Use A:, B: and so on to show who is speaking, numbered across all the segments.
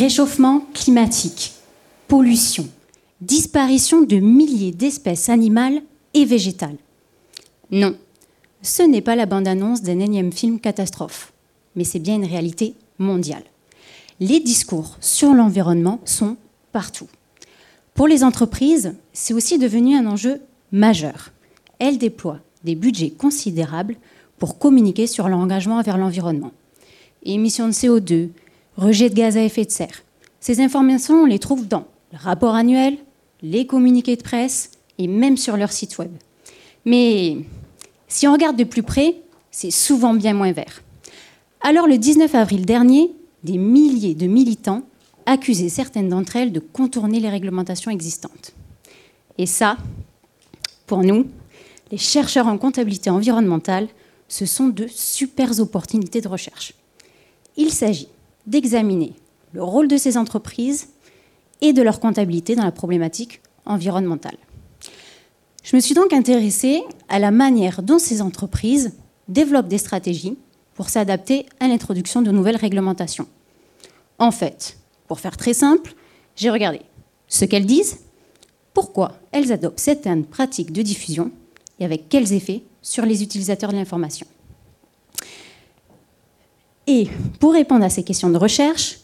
A: réchauffement climatique, pollution, disparition de milliers d'espèces animales et végétales. Non, ce n'est pas la bande-annonce d'un énième film catastrophe, mais c'est bien une réalité mondiale. Les discours sur l'environnement sont partout. Pour les entreprises, c'est aussi devenu un enjeu majeur. Elles déploient des budgets considérables pour communiquer sur l'engagement envers l'environnement. Émissions de CO2, rejet de gaz à effet de serre. Ces informations, on les trouve dans le rapport annuel, les communiqués de presse et même sur leur site web. Mais si on regarde de plus près, c'est souvent bien moins vert. Alors le 19 avril dernier, des milliers de militants accusaient certaines d'entre elles de contourner les réglementations existantes. Et ça, pour nous, les chercheurs en comptabilité environnementale, ce sont de super opportunités de recherche. Il s'agit d'examiner le rôle de ces entreprises et de leur comptabilité dans la problématique environnementale. Je me suis donc intéressée à la manière dont ces entreprises développent des stratégies pour s'adapter à l'introduction de nouvelles réglementations. En fait, pour faire très simple, j'ai regardé ce qu'elles disent, pourquoi elles adoptent certaines pratiques de diffusion et avec quels effets sur les utilisateurs de l'information. Et pour répondre à ces questions de recherche,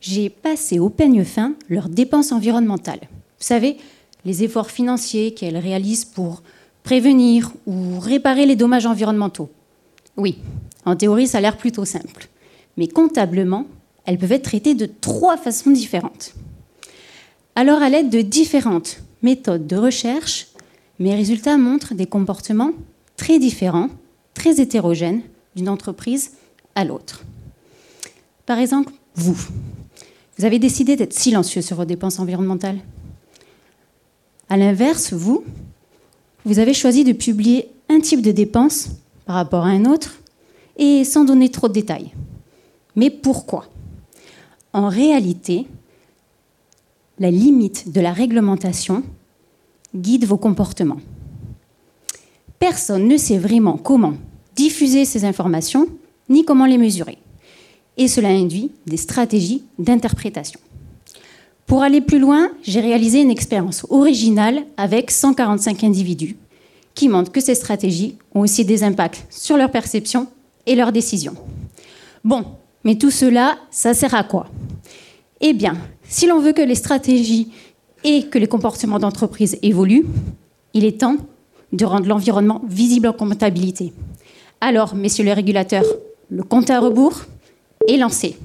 A: j'ai passé au peigne fin leurs dépenses environnementales. Vous savez, les efforts financiers qu'elles réalisent pour prévenir ou réparer les dommages environnementaux. Oui, en théorie, ça a l'air plutôt simple. Mais comptablement, elles peuvent être traitées de trois façons différentes. Alors, à l'aide de différentes méthodes de recherche, mes résultats montrent des comportements très différents, très hétérogènes d'une entreprise à l'autre. Par exemple, vous, vous avez décidé d'être silencieux sur vos dépenses environnementales. À l'inverse, vous, vous avez choisi de publier un type de dépense par rapport à un autre et sans donner trop de détails. Mais pourquoi? En réalité, la limite de la réglementation guide vos comportements. Personne ne sait vraiment comment diffuser ces informations ni comment les mesurer. Et cela induit des stratégies d'interprétation. Pour aller plus loin, j'ai réalisé une expérience originale avec 145 individus qui montrent que ces stratégies ont aussi des impacts sur leur perception et leurs décisions. Bon, mais tout cela, ça sert à quoi? Eh bien, si l'on veut que les stratégies et que les comportements d'entreprise évoluent, il est temps de rendre l'environnement visible en comptabilité. Alors, messieurs les régulateurs, le compte à rebours est lancé.